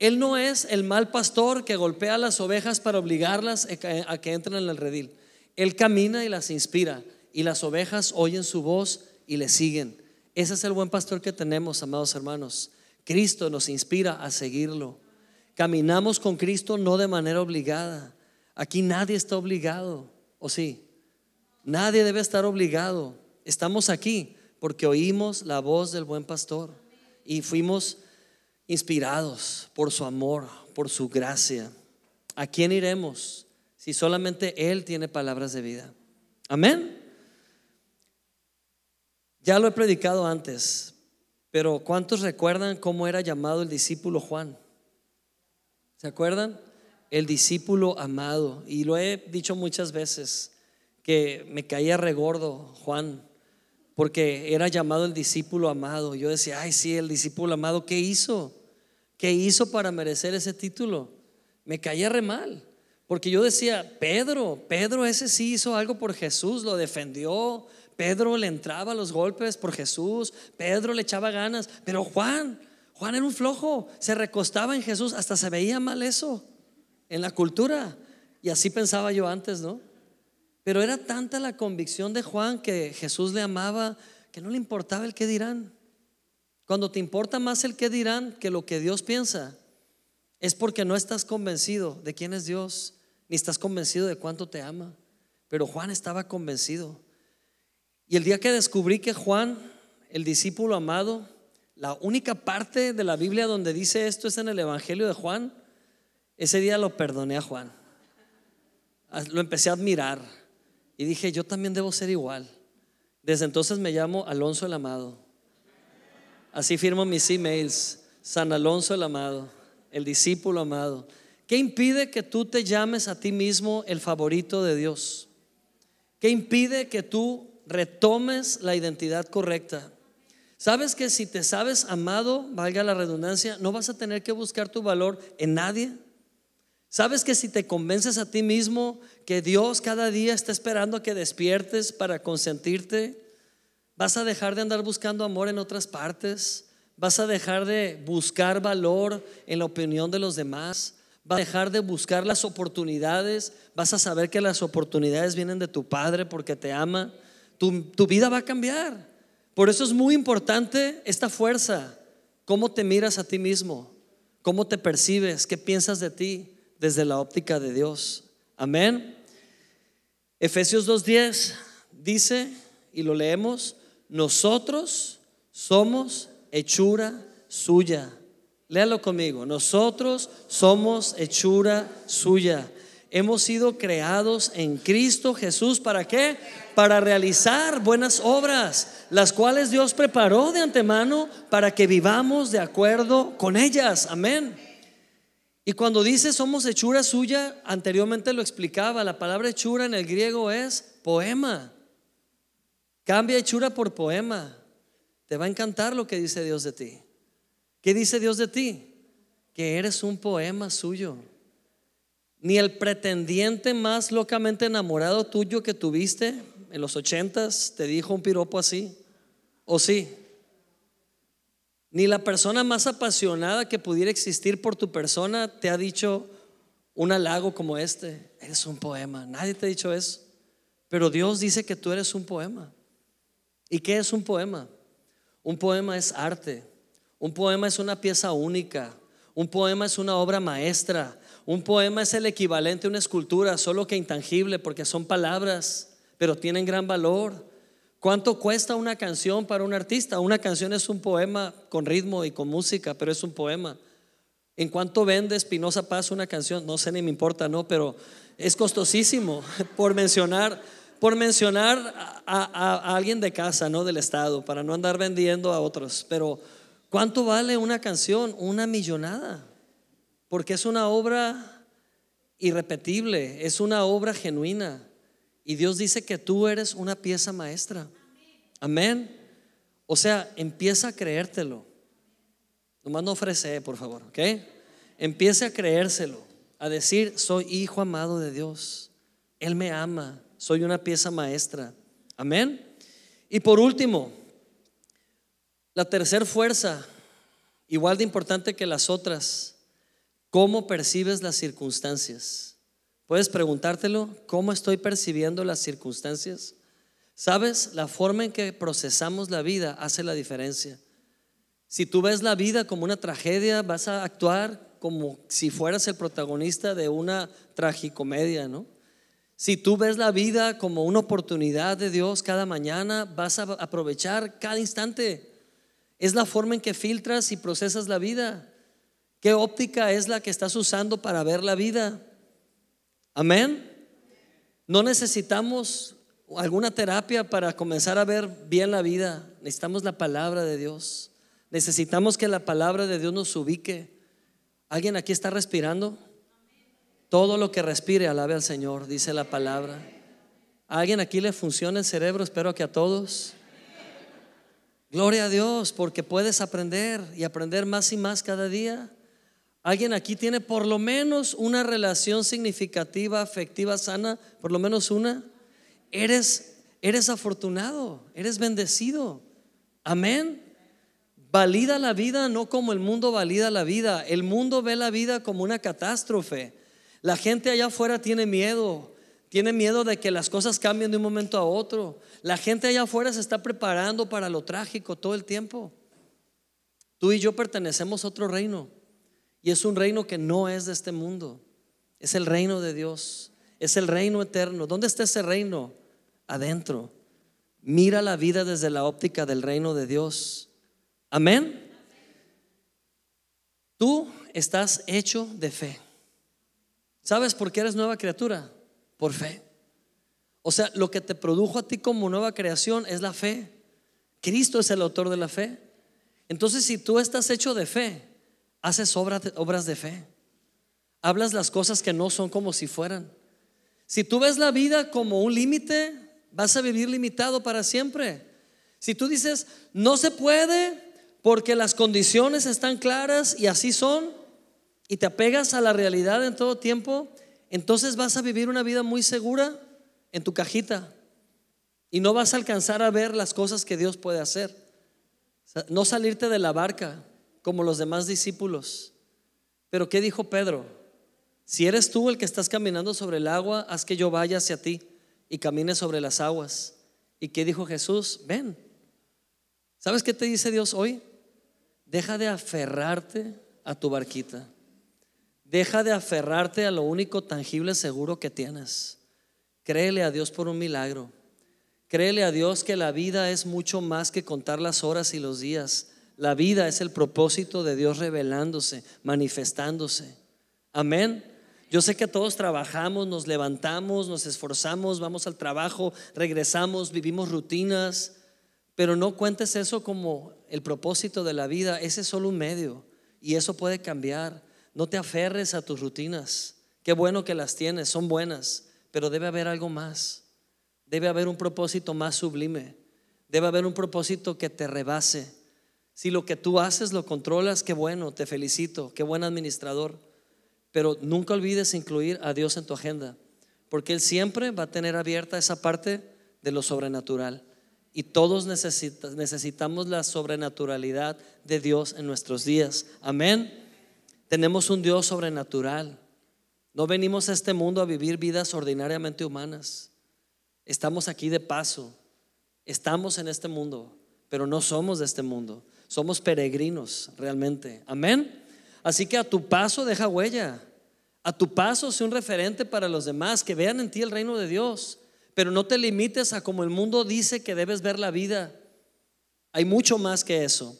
Él no es el mal pastor que golpea a las ovejas para obligarlas a que entren en el redil. Él camina y las inspira. Y las ovejas oyen su voz y le siguen. Ese es el buen pastor que tenemos, amados hermanos. Cristo nos inspira a seguirlo. Caminamos con Cristo no de manera obligada. Aquí nadie está obligado, ¿o sí? Nadie debe estar obligado. Estamos aquí porque oímos la voz del buen pastor y fuimos inspirados por su amor, por su gracia. ¿A quién iremos si solamente Él tiene palabras de vida? Amén. Ya lo he predicado antes, pero ¿cuántos recuerdan cómo era llamado el discípulo Juan? ¿Se acuerdan? El discípulo amado. Y lo he dicho muchas veces, que me caía regordo Juan, porque era llamado el discípulo amado. Yo decía, ay, sí, el discípulo amado, ¿qué hizo? ¿Qué hizo para merecer ese título? Me caía re mal. Porque yo decía, Pedro, Pedro ese sí hizo algo por Jesús, lo defendió. Pedro le entraba los golpes por Jesús. Pedro le echaba ganas. Pero Juan, Juan era un flojo. Se recostaba en Jesús. Hasta se veía mal eso en la cultura. Y así pensaba yo antes, ¿no? Pero era tanta la convicción de Juan que Jesús le amaba que no le importaba el que dirán. Cuando te importa más el que dirán que lo que Dios piensa, es porque no estás convencido de quién es Dios, ni estás convencido de cuánto te ama. Pero Juan estaba convencido. Y el día que descubrí que Juan, el discípulo amado, la única parte de la Biblia donde dice esto es en el Evangelio de Juan, ese día lo perdoné a Juan. Lo empecé a admirar y dije, yo también debo ser igual. Desde entonces me llamo Alonso el Amado. Así firmo mis emails, San Alonso el Amado el discípulo amado. ¿Qué impide que tú te llames a ti mismo el favorito de Dios? ¿Qué impide que tú retomes la identidad correcta? ¿Sabes que si te sabes amado, valga la redundancia, no vas a tener que buscar tu valor en nadie? ¿Sabes que si te convences a ti mismo que Dios cada día está esperando que despiertes para consentirte, vas a dejar de andar buscando amor en otras partes? Vas a dejar de buscar valor en la opinión de los demás. Vas a dejar de buscar las oportunidades. Vas a saber que las oportunidades vienen de tu Padre porque te ama. Tu, tu vida va a cambiar. Por eso es muy importante esta fuerza. ¿Cómo te miras a ti mismo? ¿Cómo te percibes? ¿Qué piensas de ti desde la óptica de Dios? Amén. Efesios 2.10 dice, y lo leemos, nosotros somos hechura suya. Léalo conmigo. Nosotros somos hechura suya. Hemos sido creados en Cristo Jesús. ¿Para qué? Para realizar buenas obras, las cuales Dios preparó de antemano para que vivamos de acuerdo con ellas. Amén. Y cuando dice somos hechura suya, anteriormente lo explicaba, la palabra hechura en el griego es poema. Cambia hechura por poema. Te va a encantar lo que dice Dios de ti. ¿Qué dice Dios de ti? Que eres un poema suyo. Ni el pretendiente más locamente enamorado tuyo que tuviste en los ochentas te dijo un piropo así. ¿O sí? Ni la persona más apasionada que pudiera existir por tu persona te ha dicho un halago como este. Eres un poema. Nadie te ha dicho eso. Pero Dios dice que tú eres un poema. ¿Y qué es un poema? Un poema es arte. Un poema es una pieza única. Un poema es una obra maestra. Un poema es el equivalente a una escultura, solo que intangible, porque son palabras, pero tienen gran valor. ¿Cuánto cuesta una canción para un artista? Una canción es un poema con ritmo y con música, pero es un poema. ¿En cuánto vende Espinosa Paz una canción? No sé ni me importa, no, pero es costosísimo por mencionar por mencionar a, alguien de casa, no del Estado, para no andar vendiendo a otros. Pero, ¿cuánto vale una canción? Una millonada. Porque es una obra irrepetible, es una obra genuina. Y Dios dice que tú eres una pieza maestra. Amén. O sea, empieza a creértelo. Nomás no ofrece, por favor, ¿ok? Empieza a creérselo, a decir, soy hijo amado de Dios. Él me ama soy una pieza maestra. Amén. Y por último, la tercera fuerza, igual de importante que las otras, ¿cómo percibes las circunstancias? Puedes preguntártelo, ¿cómo estoy percibiendo las circunstancias? ¿Sabes? La forma en que procesamos la vida hace la diferencia. Si tú ves la vida como una tragedia, vas a actuar como si fueras el protagonista de una tragicomedia, ¿no? Si tú ves la vida como una oportunidad de Dios cada mañana, vas a aprovechar cada instante. Es la forma en que filtras y procesas la vida. ¿Qué óptica es la que estás usando para ver la vida? Amén. No necesitamos alguna terapia para comenzar a ver bien la vida. Necesitamos la palabra de Dios. Necesitamos que la palabra de Dios nos ubique. ¿Alguien aquí está respirando? Todo lo que respire, alabe al Señor, dice la palabra. ¿A alguien aquí le funciona el cerebro? Espero que a todos. Gloria a Dios, porque puedes aprender y aprender más y más cada día. ¿Alguien aquí tiene por lo menos una relación significativa, afectiva, sana? Por lo menos una. Eres, eres afortunado, eres bendecido. Amén. Valida la vida no como el mundo valida la vida. El mundo ve la vida como una catástrofe. La gente allá afuera tiene miedo. Tiene miedo de que las cosas cambien de un momento a otro. La gente allá afuera se está preparando para lo trágico todo el tiempo. Tú y yo pertenecemos a otro reino. Y es un reino que no es de este mundo. Es el reino de Dios. Es el reino eterno. ¿Dónde está ese reino? Adentro. Mira la vida desde la óptica del reino de Dios. Amén. Tú estás hecho de fe. ¿Sabes por qué eres nueva criatura? Por fe. O sea, lo que te produjo a ti como nueva creación es la fe. Cristo es el autor de la fe. Entonces, si tú estás hecho de fe, haces obras de fe. Hablas las cosas que no son como si fueran. Si tú ves la vida como un límite, vas a vivir limitado para siempre. Si tú dices, no se puede porque las condiciones están claras y así son, y te apegas a la realidad en todo tiempo, entonces vas a vivir una vida muy segura en tu cajita y no vas a alcanzar a ver las cosas que Dios puede hacer. No salirte de la barca, como los demás discípulos. Pero ¿qué dijo Pedro? Si eres tú el que estás caminando sobre el agua, haz que yo vaya hacia ti y camine sobre las aguas. ¿Y qué dijo Jesús? Ven. ¿Sabes qué te dice Dios hoy? Deja de aferrarte a tu barquita. Deja de aferrarte a lo único tangible seguro que tienes. Créele a Dios por un milagro. Créele a Dios que la vida es mucho más que contar las horas y los días. La vida es el propósito de Dios revelándose, manifestándose. Amén. Yo sé que todos trabajamos, nos levantamos, nos esforzamos, vamos al trabajo, regresamos, vivimos rutinas, pero no cuentes eso como el propósito de la vida, ese es solo un medio y eso puede cambiar. No te aferres a tus rutinas. Qué bueno que las tienes, son buenas, pero debe haber algo más. Debe haber un propósito más sublime. Debe haber un propósito que te rebase si lo que tú haces lo controlas, qué bueno, te felicito, qué buen administrador. Pero nunca olvides incluir a Dios en tu agenda, porque Él siempre va a tener abierta esa parte de lo sobrenatural. Y todos necesitamos la sobrenaturalidad de Dios en nuestros días. Amén. Tenemos un Dios sobrenatural. No venimos a este mundo a vivir vidas ordinariamente humanas. Estamos aquí de paso. Estamos en este mundo, pero no somos de este mundo. Somos peregrinos realmente. Amén. Así que a tu paso deja huella. A tu paso sé un referente para los demás, que vean en ti el reino de Dios. Pero no te limites a como el mundo dice que debes ver la vida. Hay mucho más que eso.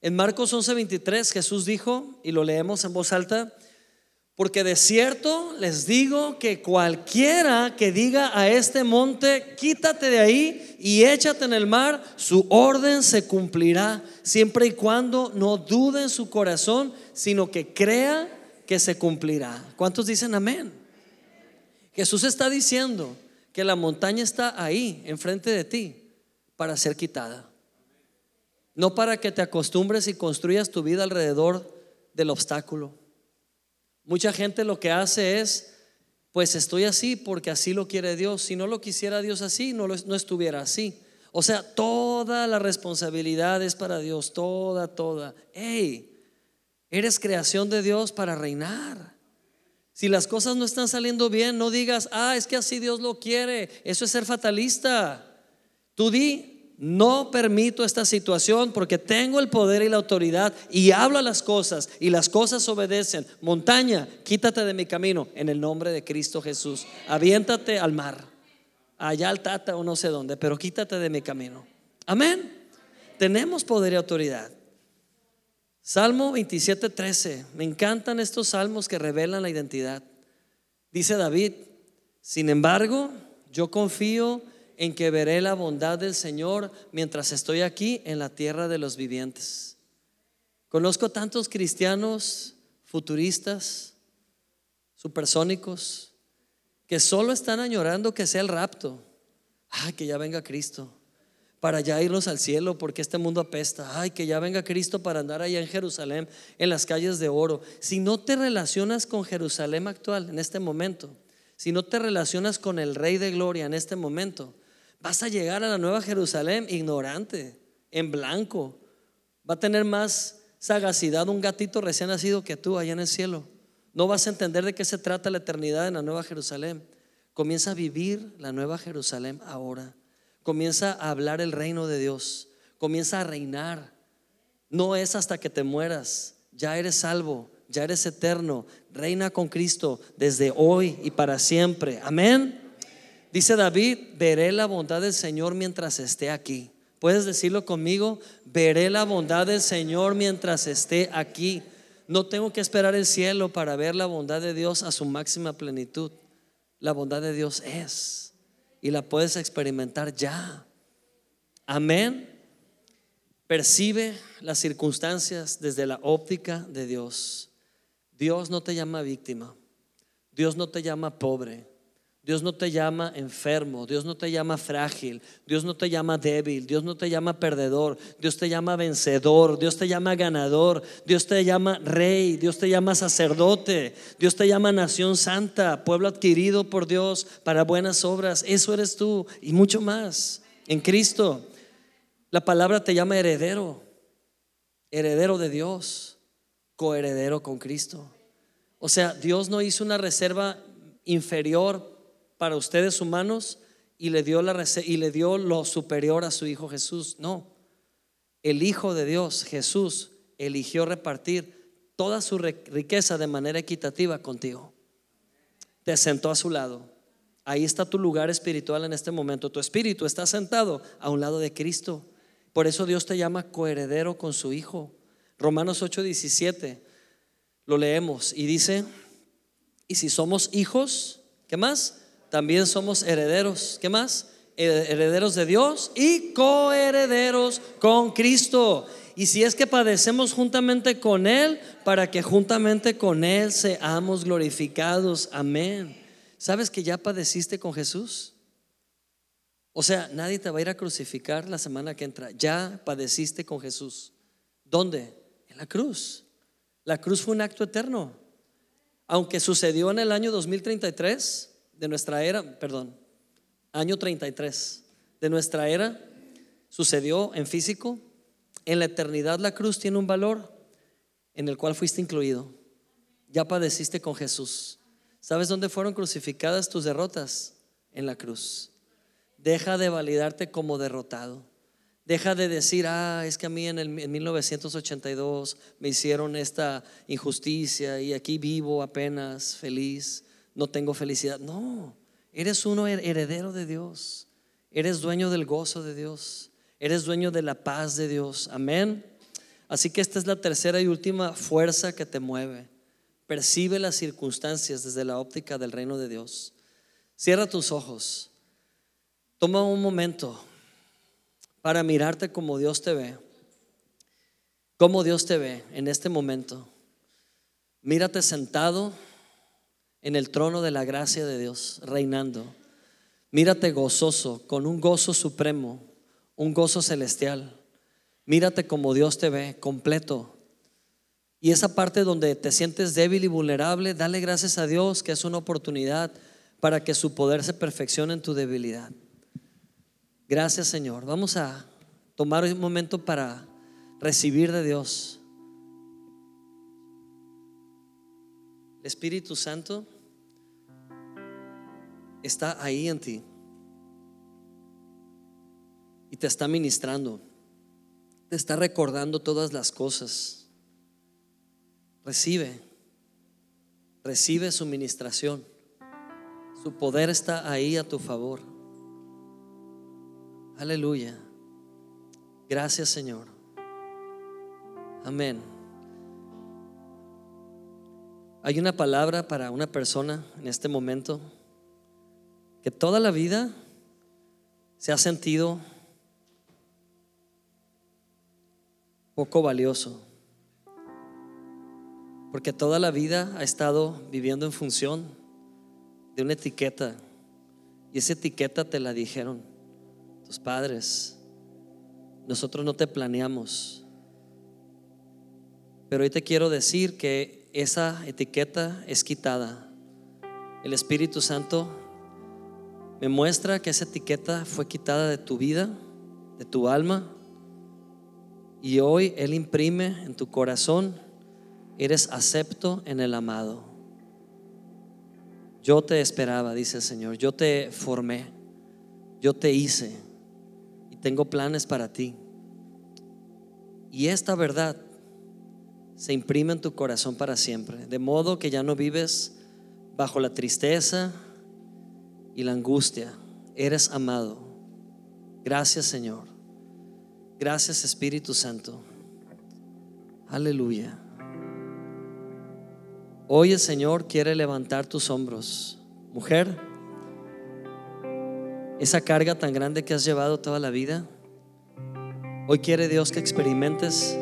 En Marcos 11:23 Jesús dijo, y lo leemos en voz alta, porque de cierto les digo que cualquiera que diga a este monte, quítate de ahí y échate en el mar, su orden se cumplirá, siempre y cuando no dude en su corazón, sino que crea que se cumplirá. ¿Cuántos dicen amén? Jesús está diciendo que la montaña está ahí, enfrente de ti, para ser quitada. No para que te acostumbres y construyas tu vida alrededor del obstáculo. Mucha gente lo que hace es, pues estoy así porque así lo quiere Dios. Si no lo quisiera Dios así, no, no estuviera así. O sea, toda la responsabilidad es para Dios, toda, toda. Hey, eres creación de Dios para reinar. Si las cosas no están saliendo bien, no digas, ah, es que así Dios lo quiere. Eso es ser fatalista. Tú di, no permito esta situación porque tengo el poder y la autoridad y habla las cosas y las cosas obedecen. Montaña, quítate de mi camino en el nombre de Cristo Jesús. Aviéntate al mar, allá al Tata o no sé dónde, pero quítate de mi camino. Amén. Tenemos poder y autoridad. Salmo 27, 13. Me encantan estos salmos que revelan la identidad. Dice David, sin embargo, yo confío en que veré la bondad del Señor mientras estoy aquí en la tierra de los vivientes. Conozco tantos cristianos futuristas, supersónicos, que solo están añorando que sea el rapto. Ay, que ya venga Cristo para ya irnos al cielo porque este mundo apesta. Ay, que ya venga Cristo para andar allá en Jerusalén, en las calles de oro. Si no te relacionas con Jerusalén actual en este momento, si no te relacionas con el Rey de Gloria en este momento, vas a llegar a la nueva Jerusalén ignorante, en blanco. Va a tener más sagacidad un gatito recién nacido que tú allá en el cielo. No vas a entender de qué se trata la eternidad en la nueva Jerusalén. Comienza a vivir la nueva Jerusalén ahora. Comienza a hablar el reino de Dios. Comienza a reinar. No es hasta que te mueras. Ya eres salvo. Ya eres eterno. Reina con Cristo desde hoy y para siempre. Amén. Dice David, veré la bondad del Señor mientras esté aquí. ¿Puedes decirlo conmigo? Veré la bondad del Señor mientras esté aquí. No tengo que esperar el cielo para ver la bondad de Dios a su máxima plenitud. La bondad de Dios es y la puedes experimentar ya. Amén. Percibe las circunstancias desde la óptica de Dios. Dios no te llama víctima. Dios no te llama pobre. Dios no te llama enfermo, Dios no te llama frágil, Dios no te llama débil, Dios no te llama perdedor, Dios te llama vencedor, Dios te llama ganador, Dios te llama rey, Dios te llama sacerdote, Dios te llama nación santa, pueblo adquirido por Dios para buenas obras. Eso eres tú y mucho más en Cristo. La palabra te llama heredero, heredero de Dios, coheredero con Cristo. O sea, Dios no hizo una reserva inferior para ustedes humanos y le dio, la, y le dio lo superior a su Hijo Jesús. No, el Hijo de Dios, Jesús, eligió repartir toda su riqueza de manera equitativa contigo. Te sentó a su lado. Ahí está tu lugar espiritual en este momento. Tu espíritu está sentado a un lado de Cristo. Por eso Dios te llama coheredero con su Hijo. Romanos 8:17 lo leemos y dice, y si somos hijos, ¿qué más? También somos herederos. ¿Qué más? Herederos de Dios y coherederos con Cristo. Y si es que padecemos juntamente con Él, para que juntamente con Él seamos glorificados. Amén. ¿Sabes que ya padeciste con Jesús? O sea, nadie te va a ir a crucificar la semana que entra. Ya padeciste con Jesús. ¿Dónde? En la cruz. La cruz fue un acto eterno. Aunque sucedió en el año 2033, de nuestra era, perdón, año 33 de nuestra era, sucedió en físico. En la eternidad la cruz tiene un valor en el cual fuiste incluido. Ya padeciste con Jesús. ¿Sabes dónde fueron crucificadas tus derrotas? En la cruz. Deja de validarte como derrotado. Deja de decir, ah, es que a mí en, el, en 1982 me hicieron esta injusticia y aquí vivo apenas feliz no tengo felicidad. No, eres uno heredero de Dios. Eres dueño del gozo de Dios. Eres dueño de la paz de Dios. Amén. Así que esta es la tercera y última fuerza que te mueve. Percibe las circunstancias desde la óptica del reino de Dios. Cierra tus ojos. Toma un momento para mirarte como Dios te ve. Como Dios te ve en este momento. Mírate sentado en el trono de la gracia de Dios, reinando. Mírate gozoso, con un gozo supremo, un gozo celestial. Mírate como Dios te ve, completo. Y esa parte donde te sientes débil y vulnerable, dale gracias a Dios que es una oportunidad para que su poder se perfeccione en tu debilidad. Gracias Señor. Vamos a tomar un momento para recibir de Dios. El Espíritu Santo está ahí en ti y te está ministrando, te está recordando todas las cosas. Recibe, recibe su ministración. Su poder está ahí a tu favor. Aleluya. Gracias Señor. Amén. Hay una palabra para una persona en este momento que toda la vida se ha sentido poco valioso, porque toda la vida ha estado viviendo en función de una etiqueta, y esa etiqueta te la dijeron tus padres, nosotros no te planeamos, pero hoy te quiero decir que esa etiqueta es quitada. El Espíritu Santo me muestra que esa etiqueta fue quitada de tu vida, de tu alma, y hoy Él imprime en tu corazón, eres acepto en el amado. Yo te esperaba, dice el Señor, yo te formé, yo te hice y tengo planes para ti. Y esta verdad se imprime en tu corazón para siempre, de modo que ya no vives bajo la tristeza y la angustia. Eres amado. Gracias Señor. Gracias Espíritu Santo. Aleluya. Hoy el Señor quiere levantar tus hombros. Mujer, esa carga tan grande que has llevado toda la vida, hoy quiere Dios que experimentes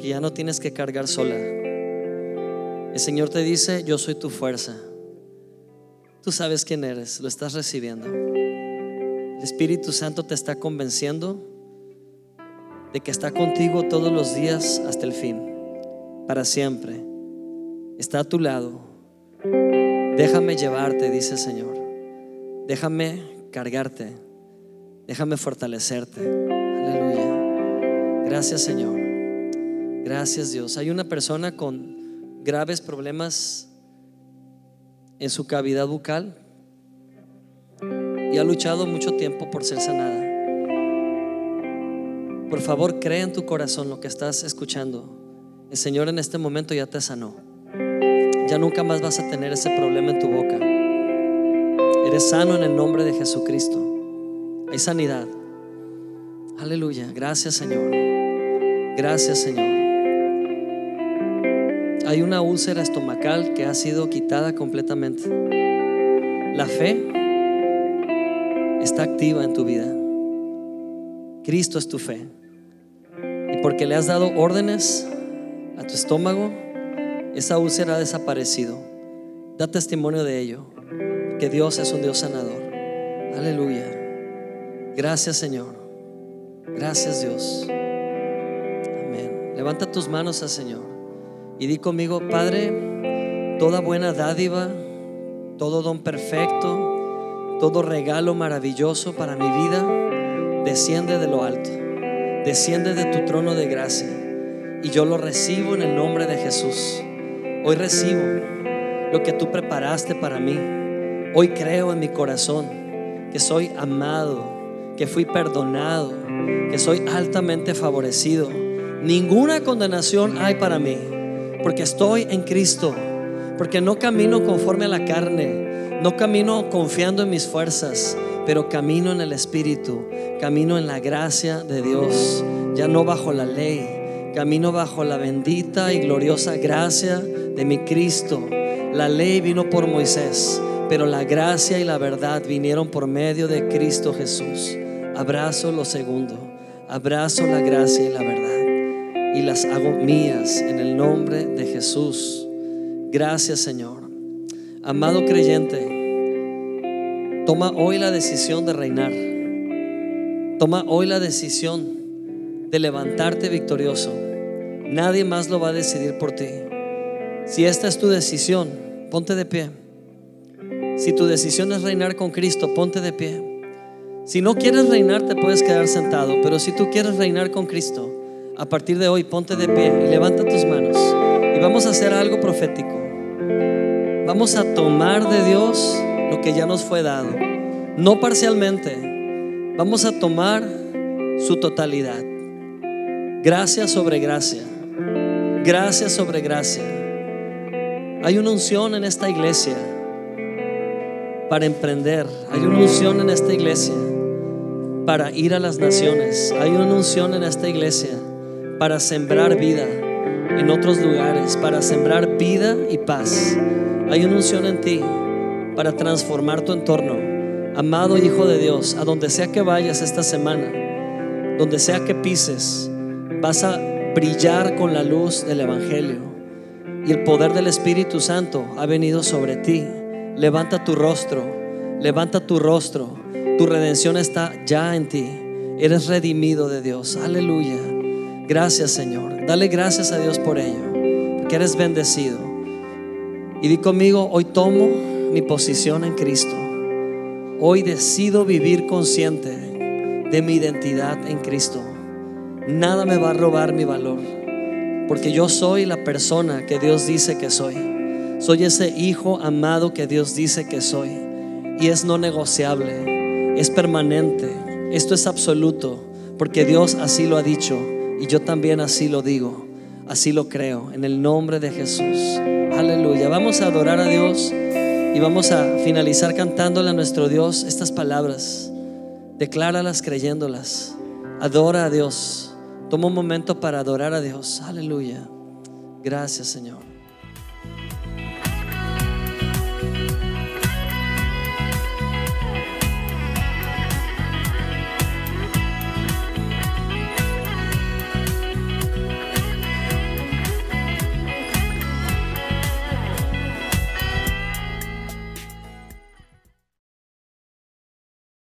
que ya no tienes que cargar sola. El Señor te dice, yo soy tu fuerza. Tú sabes quién eres, lo estás recibiendo. El Espíritu Santo te está convenciendo de que está contigo todos los días hasta el fin, para siempre. Está a tu lado. Déjame llevarte, dice el Señor. Déjame cargarte. Déjame fortalecerte. Aleluya. Gracias, Señor. Gracias, Dios. Hay una persona con graves problemas en su cavidad bucal y ha luchado mucho tiempo por ser sanada. Por favor, cree en tu corazón lo que estás escuchando. El Señor en este momento ya te sanó. Ya nunca más vas a tener ese problema en tu boca. Eres sano en el nombre de Jesucristo. Hay sanidad. Aleluya. Gracias Señor. Gracias Señor. Hay una úlcera estomacal que ha sido quitada completamente. La fe está activa en tu vida. Cristo es tu fe. Y porque le has dado órdenes a tu estómago, esa úlcera ha desaparecido. Da testimonio de ello, que Dios es un Dios sanador. Aleluya. Gracias Señor. Gracias Dios. Amén. Levanta tus manos al Señor. Y di conmigo, Padre, toda buena dádiva, todo don perfecto, todo regalo maravilloso para mi vida, desciende de lo alto, desciende de tu trono de gracia. Y yo lo recibo en el nombre de Jesús. Hoy recibo lo que tú preparaste para mí. Hoy creo en mi corazón que soy amado, que fui perdonado, que soy altamente favorecido. Ninguna condenación hay para mí porque estoy en Cristo, porque no camino conforme a la carne, no camino confiando en mis fuerzas, pero camino en el Espíritu, camino en la gracia de Dios, ya no bajo la ley, camino bajo la bendita y gloriosa gracia de mi Cristo. La ley vino por Moisés, pero la gracia y la verdad vinieron por medio de Cristo Jesús. Abrazo lo segundo, abrazo la gracia y la verdad y las hago mías en el nombre de Jesús. Gracias Señor. Amado creyente, toma hoy la decisión de reinar. Toma hoy la decisión de levantarte victorioso. Nadie más lo va a decidir por ti. Si esta es tu decisión, ponte de pie. Si tu decisión es reinar con Cristo, ponte de pie. Si no quieres reinar, te puedes quedar sentado, pero si tú quieres reinar con Cristo, a partir de hoy ponte de pie y levanta tus manos y vamos a hacer algo profético. Vamos a tomar de Dios lo que ya nos fue dado, no parcialmente, vamos a tomar su totalidad. Gracia sobre gracia, gracia sobre gracia. Hay una unción en esta iglesia para emprender, hay una unción en esta iglesia para ir a las naciones, hay una unción en esta iglesia para sembrar vida. en otros lugares para sembrar vida y paz. Hay una unción en ti para transformar tu entorno. Amado Hijo de Dios, a donde sea que vayas esta semana, donde sea que pises, vas a brillar con la luz del Evangelio. Y el poder del Espíritu Santo ha venido sobre ti. Levanta tu rostro, levanta tu rostro. Tu redención está ya en ti. Eres redimido de Dios. Aleluya. Gracias Señor. Dale gracias a Dios por ello. Porque eres bendecido. Y di conmigo, hoy tomo mi posición en Cristo. Hoy decido vivir consciente de mi identidad en Cristo. Nada me va a robar mi valor. Porque yo soy la persona que Dios dice que soy. Soy ese hijo amado que Dios dice que soy. Y es no negociable. Es permanente. Esto es absoluto. Porque Dios así lo ha dicho. Y yo también así lo digo. Así lo creo. En el nombre de Jesús. Aleluya. Vamos a adorar a Dios. Y vamos a finalizar cantándole a nuestro Dios estas palabras. Decláralas creyéndolas. Adora a Dios. Toma un momento para adorar a Dios. Aleluya. Gracias, Señor.